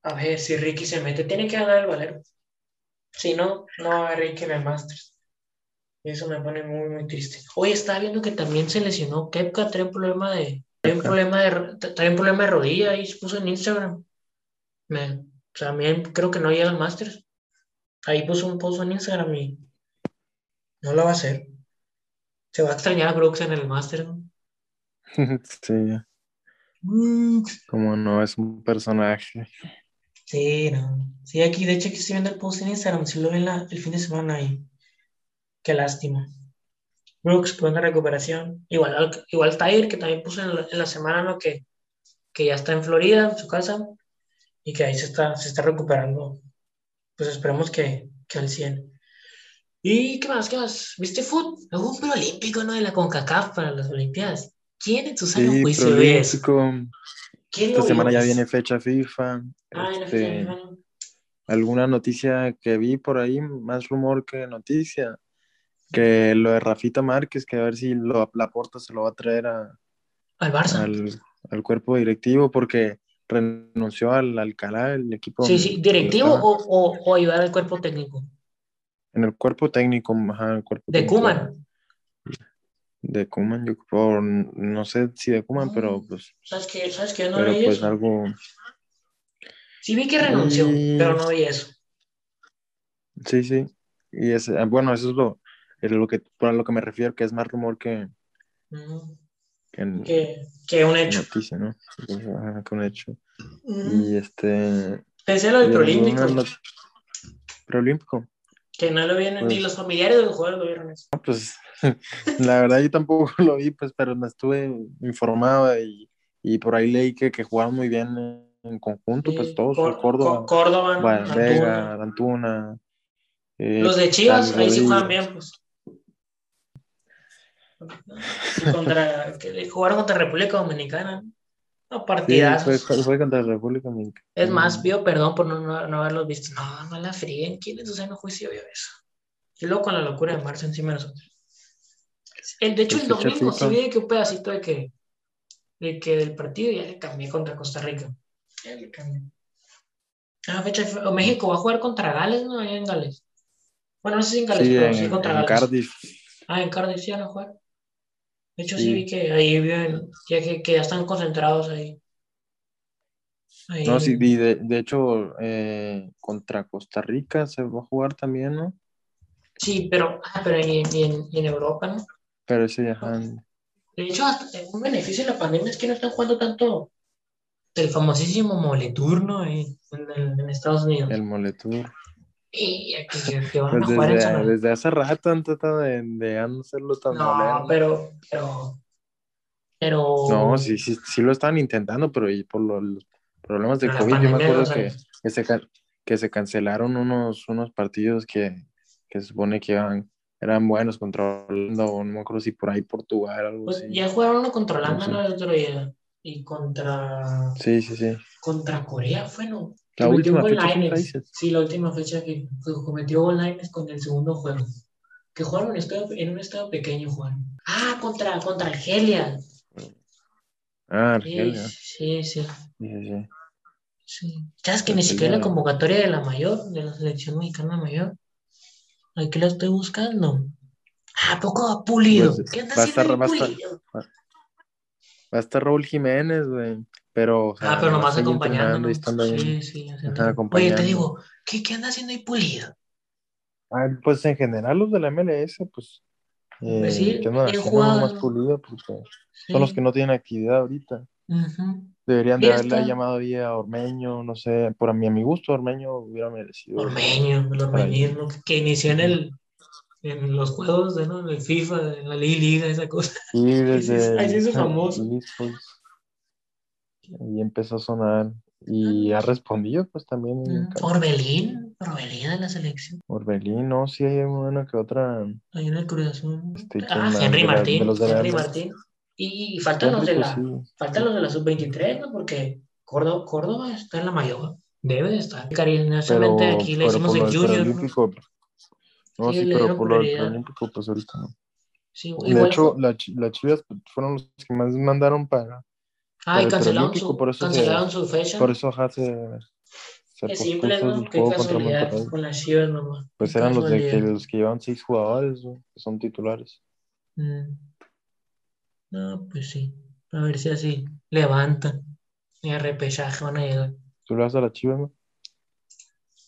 Speaker 2: A ver si Ricky se mete. Tiene que ganar el Valero. Si no, no va a haber Ricky en el Masters. Y eso me pone muy, muy triste. Oye, estaba viendo que también se lesionó Kepka, trae un problema de, trae un problema de, trae un problema de rodilla y se puso en Instagram. Me, también creo que no llega al Masters. Ahí puso un post en Instagram y no lo va a hacer. Se va a extrañar a Brooks en el Masters. ¿no? [LAUGHS]
Speaker 3: Sí, como no, es un personaje.
Speaker 2: Sí, no. Sí, aquí, de hecho, aquí estoy viendo el post en Instagram. Si lo ven la- el fin de semana y qué lástima. Brooks, buena recuperación. Igual, al- igual Tyler, que también puso en la, en la semana, ¿no? Que, que ya está en Florida, en su casa, y que ahí se está, se está recuperando. Pues esperemos que, que al 100. ¿Y qué más? ¿Qué más? ¿Viste fútbol? Hubo un preolímpico, ¿no? De la CONCACAF para las Olimpiadas. ¿Quién en su sano
Speaker 3: Sí,
Speaker 2: juicio. ¿Quién
Speaker 3: Esta semana ya viene fecha FIFA.
Speaker 2: Ah, en la
Speaker 3: Este,
Speaker 2: fecha de FIFA,
Speaker 3: alguna noticia que vi por ahí, más rumor que noticia, que lo de Rafita Márquez, que a ver si lo, Laporta se lo va a traer a-
Speaker 2: Al Barça.
Speaker 3: al, al cuerpo directivo, porque renunció al Alcalá, el equipo.
Speaker 2: Sí, sí, directivo o, o, o ayudar al cuerpo técnico.
Speaker 3: En el cuerpo técnico, ajá, el cuerpo
Speaker 2: De Kuman.
Speaker 3: De Kuman, yo por, no sé si de Kuman, pero pues,
Speaker 2: ¿Sabes qué? ¿Sabes qué? No
Speaker 3: pero
Speaker 2: vi
Speaker 3: pues
Speaker 2: eso.
Speaker 3: algo,
Speaker 2: Sí vi que renunció,
Speaker 3: Y-
Speaker 2: pero no vi eso.
Speaker 3: sí, sí. Y es, ah, bueno, eso es lo, es lo que, por lo que me refiero, que es más rumor que,
Speaker 2: Ujú.
Speaker 3: que
Speaker 2: Que, que un hecho.
Speaker 3: noticia, ¿no? Ajá, que un hecho. Y este.
Speaker 2: Pensé lo del preolímpico,
Speaker 3: Preolímpico.
Speaker 2: Que no lo vieron, ni
Speaker 3: Pues-
Speaker 2: los familiares de los jugadores lo vieron eso.
Speaker 3: Pues [LAUGHS] la verdad yo tampoco [LAUGHS] lo vi, pues, pero me estuve informado y, y por ahí leí que, que jugaron muy bien en, conjunto, pues todos,
Speaker 2: Cor-
Speaker 3: Córdoba,
Speaker 2: Córdoba,
Speaker 3: Vega,
Speaker 2: Antuna.
Speaker 3: Antuna. eh,
Speaker 2: Los de Chivas, ahí sí juegan bien, pues. Contra, que jugaron contra República Dominicana. No,
Speaker 3: Sí,
Speaker 2: partidazos.
Speaker 3: fue, fue- fue contra la República Dominicana.
Speaker 2: Es más, pido perdón por no, no, no haberlos visto. No, no la fríen. ¿Quién en su sano juicio vio eso? Y luego con la locura de Marzo encima de nosotros. El, de hecho, el
Speaker 3: Pues
Speaker 2: domingo sí vi que un pedacito de que, de que del partido ya le cambié contra Costa Rica. Ya le cambié. Ah, fecha. O México va a jugar contra Gales, ¿no? En Gales. Bueno, no sé si en Gales,
Speaker 3: Sí,
Speaker 2: pero
Speaker 3: en,
Speaker 2: sí contra
Speaker 3: en
Speaker 2: Gales.
Speaker 3: Cardiff.
Speaker 2: Ah, en Cardiff sí van a jugar. De hecho, sí,
Speaker 3: Sí.
Speaker 2: vi que ahí viven, ya que, que ya están concentrados ahí. Ahí
Speaker 3: No, sí,
Speaker 2: en-
Speaker 3: de, de hecho, eh, contra Costa Rica se va a jugar también, ¿no?
Speaker 2: Sí, pero, ah, pero y, y en, y en Europa, ¿no?
Speaker 3: Pero sí, ajá.
Speaker 2: De hecho, hasta, un beneficio de la pandemia es que no están jugando tanto el famosísimo Moletour, ¿no? Ahí, en, el- en Estados Unidos.
Speaker 3: El Moletour.
Speaker 2: Y que, van
Speaker 3: Pues
Speaker 2: a jugar en
Speaker 3: desde, desde hace rato han tratado de, de hacerlo tan
Speaker 2: No, pero, pero, pero.
Speaker 3: No, sí, sí, sí lo estaban intentando, pero y por lo- los problemas de
Speaker 2: Pero
Speaker 3: COVID, yo me acuerdo que, que, se, que se cancelaron unos, unos partidos que, que se supone que iban, eran buenos contra Holanda, o no me acuerdo si por ahí Portugal, algo
Speaker 2: Pues
Speaker 3: así.
Speaker 2: ya jugaron uno contra Holanda,
Speaker 3: Sí.
Speaker 2: El otro día. Y contra,
Speaker 3: Sí, sí, sí.
Speaker 2: contra Corea fue, ¿no?
Speaker 3: La
Speaker 2: Que
Speaker 3: última fecha dices.
Speaker 2: Sí, la última fecha que que cometió gol Lainez con el segundo juego. Que jugaron en, un estado- en un estado pequeño, jugaron. Ah, contra, contra Argelia.
Speaker 3: Ah, Argelia.
Speaker 2: sí, sí.
Speaker 3: Sí, sí, sí.
Speaker 2: sí. ¿Sabes que ni siquiera la convocatoria de la mayor, de la selección mexicana mayor? Aquí la estoy buscando. Ah, ¿a poco va pulido?
Speaker 3: Pues,
Speaker 2: ¿Qué anda
Speaker 3: va a
Speaker 2: haciendo
Speaker 3: estar-
Speaker 2: ahí
Speaker 3: va a estar-
Speaker 2: pulido?
Speaker 3: Va a estar Raúl Jiménez, güey. Pero, o sea,
Speaker 2: Ah, pero nomás acompañando. Sí, sí. Oye, te digo, ¿qué, qué anda haciendo ahí pulido?
Speaker 3: Ah, pues en general los de la MLS, pues, eh,
Speaker 2: Pues sí,
Speaker 3: que
Speaker 2: bien
Speaker 3: haciendo
Speaker 2: jugado.
Speaker 3: más pulido, porque
Speaker 2: Sí.
Speaker 3: son los que no tienen actividad ahorita. Deberían de
Speaker 2: Ya
Speaker 3: haberle
Speaker 2: está.
Speaker 3: llamado ahí a Ormeño, no sé, por a mi, a mi gusto Ormeño hubiera merecido.
Speaker 2: Ormeño, el ormeñismo que, que inició en el en los juegos de ¿no? en el FIFA, en la Liga, esa cosa.
Speaker 3: Y [LAUGHS] desde
Speaker 2: ahí se hizo famoso.
Speaker 3: Y empezó a sonar y ha respondido pues también
Speaker 2: Mm, Orbelín, Orbelín de la selección.
Speaker 3: Orbelín, no, sí hay una que otra
Speaker 2: Ahí en el Cruz Azul.
Speaker 3: Este, ¿quién
Speaker 2: ah? Henry
Speaker 3: De la-
Speaker 2: Martín.
Speaker 3: de los de la
Speaker 2: Henry. Martín. Y, y faltan los de
Speaker 3: Rico,
Speaker 2: la,
Speaker 3: sí.
Speaker 2: faltan los de la sub-23, ¿no? Porque Córdoba, Córdoba está en la mayor. Debe de estar. Cariñosamente
Speaker 3: Pero,
Speaker 2: aquí le
Speaker 3: lo
Speaker 2: el Junior. ¿no?
Speaker 3: preolímpico, No,
Speaker 2: Sí,
Speaker 3: sí, pero por lo del preolímpico, pues ahorita no.
Speaker 2: Sí,
Speaker 3: De
Speaker 2: igual
Speaker 3: hecho, la, las Chivas fueron los que más mandaron para.
Speaker 2: Ah, y
Speaker 3: el
Speaker 2: cancelaron
Speaker 3: preolímpico,
Speaker 2: su,
Speaker 3: por eso se-
Speaker 2: cancelaron su fecha.
Speaker 3: Por eso, ajá, se, se
Speaker 2: Qué simple, ¿no? Qué casualidad con las Chivas nomás.
Speaker 3: Pues
Speaker 2: Qué
Speaker 3: eran los de que, los que llevan seis jugadores, ¿no? que son titulares.
Speaker 2: Mm. No, pues sí. A ver si así levantan. Y a repechaje van a llegar.
Speaker 3: ¿Tú le vas a la Chivas, no?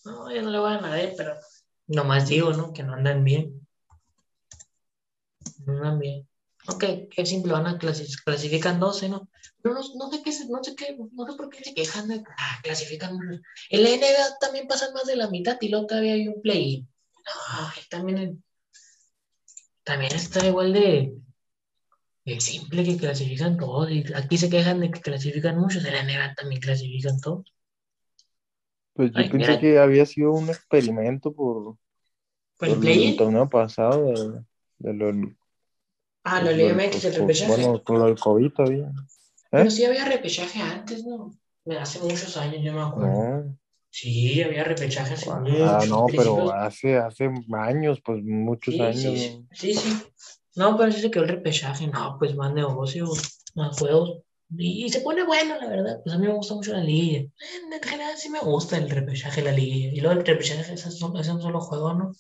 Speaker 2: No, yo no le voy a nadie, pero nomás digo, ¿no? Que no andan bien. No andan bien. Ok, qué simple, van a clasi- clasifican 12, ¿no? Pero no, no sé qué, no sé qué, no sé por qué se quejan de, ah, clasifican. En la NBA también pasan más de la mitad y luego todavía hay un play. No, ahí también, el- también está igual de, de simple que clasifican todos. Y aquí se quejan de que clasifican muchos, en la NBA también clasifican todos.
Speaker 3: Pues yo
Speaker 2: Ay,
Speaker 3: pensé
Speaker 2: mira.
Speaker 3: que había sido un experimento por,
Speaker 2: el
Speaker 3: por
Speaker 2: play
Speaker 3: el torneo pasado de, de lo, del-
Speaker 2: Ah, la Liga MX, el
Speaker 3: por-
Speaker 2: repechaje.
Speaker 3: Bueno, por lo del COVID todavía.
Speaker 2: Pero
Speaker 3: ¿Eh?
Speaker 2: sí había repechaje antes, ¿no? Hace muchos años, yo me acuerdo.
Speaker 3: No.
Speaker 2: Sí, había repechaje hace
Speaker 3: Ah,
Speaker 2: muchos
Speaker 3: no, pero hace, hace años, pues muchos
Speaker 2: Sí,
Speaker 3: años.
Speaker 2: sí, sí, sí. No, pero sí se quedó el repechaje. No, pues más negocio, más juegos. Y, y se pone bueno, la verdad. Pues a mí me gusta mucho la liguilla. En, en general sí me gusta el repechaje, la liguilla. Y luego el repechaje es, un solo juego, ¿no?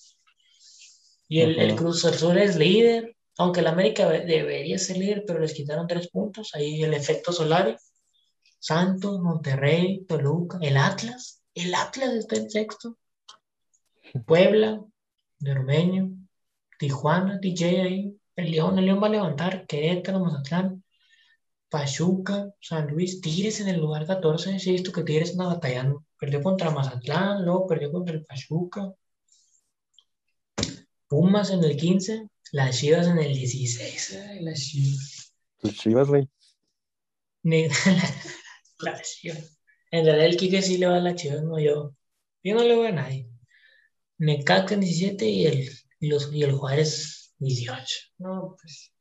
Speaker 2: Y el, el
Speaker 3: Ajá.
Speaker 2: Cruz Azul es líder. Aunque el América de- debería ser líder, pero les quitaron tres puntos. Ahí el efecto Solari. Santos, Monterrey, Toluca, el Atlas. El Atlas está en sexto. Puebla, Nermeño, Tijuana, DJ ahí. El León, el León va a levantar. Querétaro, Mazatlán, Pachuca, San Luis, Tigres en el lugar 14. Sí, he visto que Tigres anda batallando. Perdió contra Mazatlán, luego perdió contra el Pachuca. Pumas en el 15, las Chivas en el 16. Ay, las Chivas.
Speaker 3: Pues Chivas, güey. [LAUGHS]
Speaker 2: Las Chivas. En realidad el Quique sí le va a las Chivas, no yo. Yo no le voy a nadie. Necaxa en 17 y el, y los, y el Juárez 18. No, pues.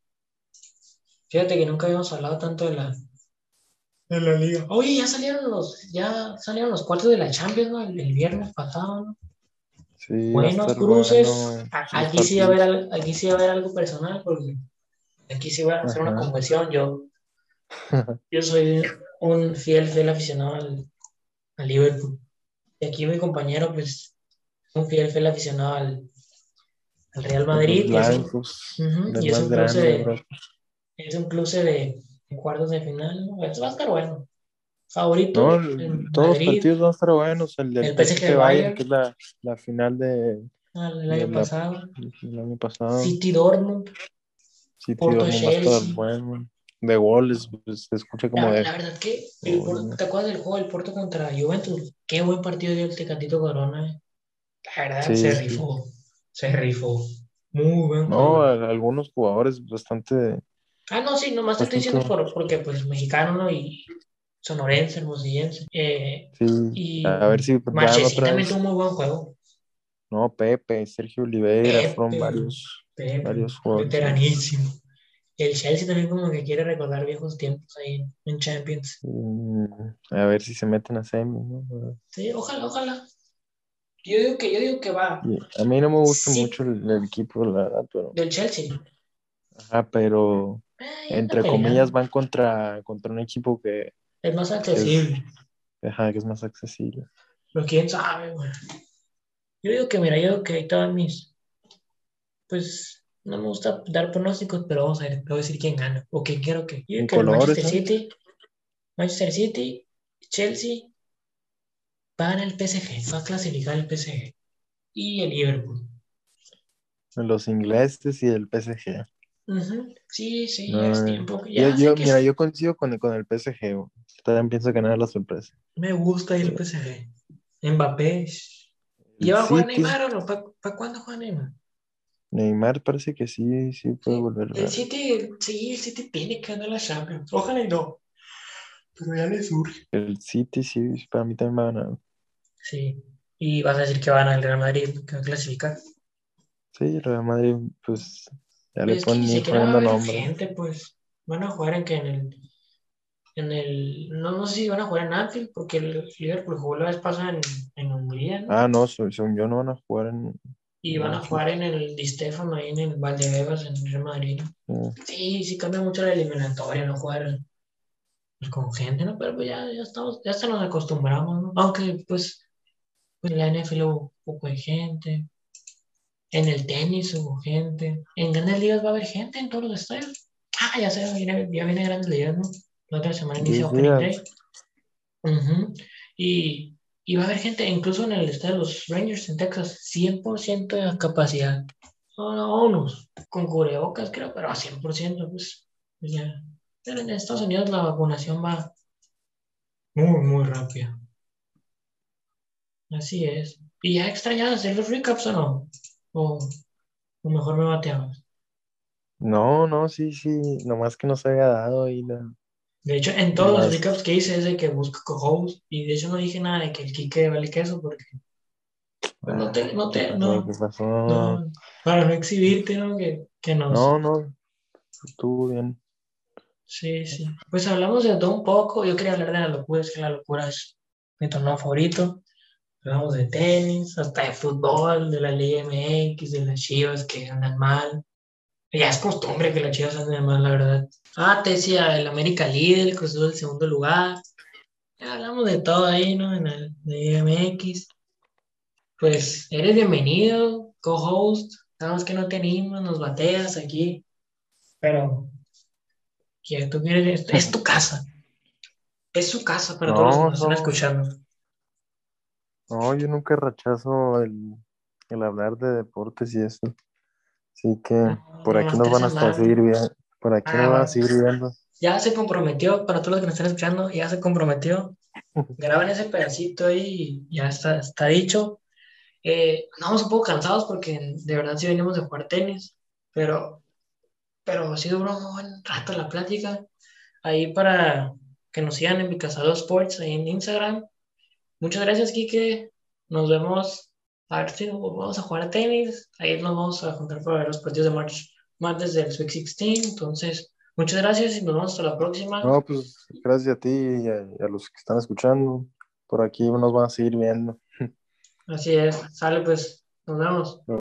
Speaker 2: Fíjate que nunca habíamos hablado tanto de la, de la liga. Oye, ya salieron los, ya salieron los cuartos de la Champions, ¿no? El, el viernes pasado, ¿no?
Speaker 3: Sí, va
Speaker 2: Buenos cruces.
Speaker 3: bueno.
Speaker 2: A-
Speaker 3: Sí,
Speaker 2: Aquí sí, va a haber, aquí sí va a haber algo personal porque aquí sí voy a hacer una conversión. Yo, [LAUGHS] yo soy un fiel, fiel aficionado al, al Liverpool. Y aquí mi compañero, pues, un fiel, fiel aficionado al, al Real Madrid. Y es un, y es cruce
Speaker 3: de
Speaker 2: es un cruce de, de cuartos de final. ¿no? Esto va a estar bueno. Favorito,
Speaker 3: No,
Speaker 2: el
Speaker 3: todos los partidos van a estar buenos. El del
Speaker 2: el PSG
Speaker 3: Bayern,
Speaker 2: Bayern.
Speaker 3: que es la, la final de,
Speaker 2: ah, el
Speaker 3: de
Speaker 2: año
Speaker 3: la-
Speaker 2: pasado.
Speaker 3: del año pasado.
Speaker 2: City Dortmund.
Speaker 3: City
Speaker 2: Porto
Speaker 3: Dortmund bueno. De goles, pues se escucha como
Speaker 2: La,
Speaker 3: de.
Speaker 2: la verdad que el Porto-. ¿te acuerdas del juego del Porto contra Juventus? Qué buen partido dio el Tecatito Corona. eh. La verdad,
Speaker 3: Sí,
Speaker 2: se
Speaker 3: sí.
Speaker 2: rifó. Se rifó. Muy buen
Speaker 3: No, a- algunos jugadores bastante.
Speaker 2: Ah, no, sí, nomás te estoy diciendo por, porque pues mexicano, ¿no? Y sonorense, hermosillense. Eh,
Speaker 3: Sí,
Speaker 2: y
Speaker 3: a ver si
Speaker 2: Marchesín también tuvo muy buen juego.
Speaker 3: No, Pepe, Sergio Oliveira,
Speaker 2: Pepe.
Speaker 3: fueron varios,
Speaker 2: Pepe,
Speaker 3: varios jugadores.
Speaker 2: veteranísimo. El Chelsea también como que quiere recordar viejos tiempos ahí en Champions.
Speaker 3: A ver si se meten a semi, ¿no?
Speaker 2: Sí, ojalá, ojalá. Yo digo que, yo digo que va
Speaker 3: a mí no me gusta
Speaker 2: Sí.
Speaker 3: mucho el, el equipo, la verdad, pero,
Speaker 2: del Chelsea.
Speaker 3: ajá, pero
Speaker 2: Ay,
Speaker 3: entre comillas van contra, contra un equipo que,
Speaker 2: Es más accesible.
Speaker 3: ajá, que es más accesible.
Speaker 2: Pero quién sabe, güey. Yo digo que, mira, yo digo que ahí estaban mis. Pues no me gusta dar pronósticos, pero vamos a ver, te voy a decir quién gana. O quién quiero que. Yo digo que
Speaker 3: colores,
Speaker 2: Manchester. City, Manchester City, Chelsea, van al PSG, va a clasificar el PSG. Y el Liverpool.
Speaker 3: Los ingleses y el PSG.
Speaker 2: Sí, sí,
Speaker 3: No,
Speaker 2: ya es tiempo. Ya
Speaker 3: Yo,
Speaker 2: sé
Speaker 3: yo,
Speaker 2: que
Speaker 3: mira, yo coincido con, con el PSG. También pienso ganar la sorpresa.
Speaker 2: me gusta ir al PSG. Mbappé.
Speaker 3: El
Speaker 2: ¿Lleva a jugar Neymar o no? ¿Para cuándo juega Neymar?
Speaker 3: Neymar parece que sí, sí puede volver.
Speaker 2: El City, sí, el City tiene que ganar la Champions. Ojalá y no. Pero ya le surge.
Speaker 3: El City sí, para mí también va a ganar.
Speaker 2: Sí. Y vas a decir que van al Real Madrid, que va a clasificar.
Speaker 3: Sí, el Real Madrid, pues ya le ponen
Speaker 2: va
Speaker 3: poniendo nombre.
Speaker 2: gente, pues. van a jugar en que en el, en el, no, no sé si van a jugar en Anfield, porque el Liverpool jugó la vez pasada en, en Hungría, ¿no?
Speaker 3: Ah, no, se- según yo no van a jugar en.
Speaker 2: y van a jugar en el Di Stéfano, ahí en el Valdebebas, en Real Madrid. ¿no? Sí, sí cambia mucho la eliminatoria, no jugar pues, con gente, ¿no? Pero pues ya, ya estamos, ya se nos acostumbramos, ¿no? Aunque pues, pues en la NFL hubo poco de gente, en el tenis hubo gente, en grandes ligas va a haber gente en todos los estadios. Ah, ya sé, viene, ya viene grandes ligas, ¿no? La otra semana
Speaker 3: Diez
Speaker 2: inicia Opening Day.
Speaker 3: días.
Speaker 2: Ujú. Y, y va a haber gente, incluso en el estadio de los Rangers en Texas, 100% de capacidad. No, no, unos con cubrebocas, creo, pero a 100%, pues, pues ya. Pero en Estados Unidos la vacunación va muy, muy rápida. Así es. ¿Y ya extrañabas hacer los recaps o no? O, o mejor me bateabas.
Speaker 3: No, no, sí, sí. Nomás que no se había dado y la.
Speaker 2: De hecho, en todos los recaps que hice es de que busco co-host y de hecho no dije nada de que el Kike vale queso porque pues, no te, no
Speaker 3: ¿Qué
Speaker 2: te, no,
Speaker 3: ¿Qué pasó?
Speaker 2: no, para no exhibirte, ¿no? Que, que nos...
Speaker 3: No, no. Estuvo bien.
Speaker 2: Sí, sí. Pues hablamos de todo un poco. Yo quería hablar de la locura, es que la locura es mi torneo favorito. Hablamos de tenis, hasta de fútbol, de la Liga MX, de las Chivas que andan mal. Ya es costumbre que las Chivas anden mal, la verdad. Ah, te decía, el América líder, el Cruz el segundo lugar. Ya hablamos de todo ahí, ¿no? En la Liga MX. Pues eres bienvenido, co-host. Sabemos que no te animas, nos bateas aquí. Pero que tú quieres, es, tu casa. Es su casa para todos los que
Speaker 3: No,
Speaker 2: nos están
Speaker 3: no.
Speaker 2: escuchando.
Speaker 3: No, yo nunca rechazo el, el hablar de deportes y eso. Así que por
Speaker 2: nomás
Speaker 3: aquí nos
Speaker 2: te
Speaker 3: van a seguir viendo. Por aquí
Speaker 2: Ah,
Speaker 3: nos van a seguir viendo.
Speaker 2: Ya se comprometió, para todos los que nos están escuchando, ya se comprometió. [LAUGHS] Graban ese pedacito ahí y ya está, está dicho. Eh, andamos un poco cansados porque de verdad sí venimos de jugar tenis, pero, pero sí duró un buen rato la plática. Ahí para que nos sigan en Picasado Sports, ahí en Instagram. Muchas gracias, Kike. Nos vemos. A ver si nos vamos a jugar tenis. Ahí nos vamos a juntar para ver los partidos de martes, martes del Sweet 16. Entonces, muchas gracias y nos vemos hasta la próxima.
Speaker 3: No, pues gracias a ti y a, y a los que están escuchando. Por aquí nos van a seguir viendo.
Speaker 2: Así es. Sale pues. Nos vemos.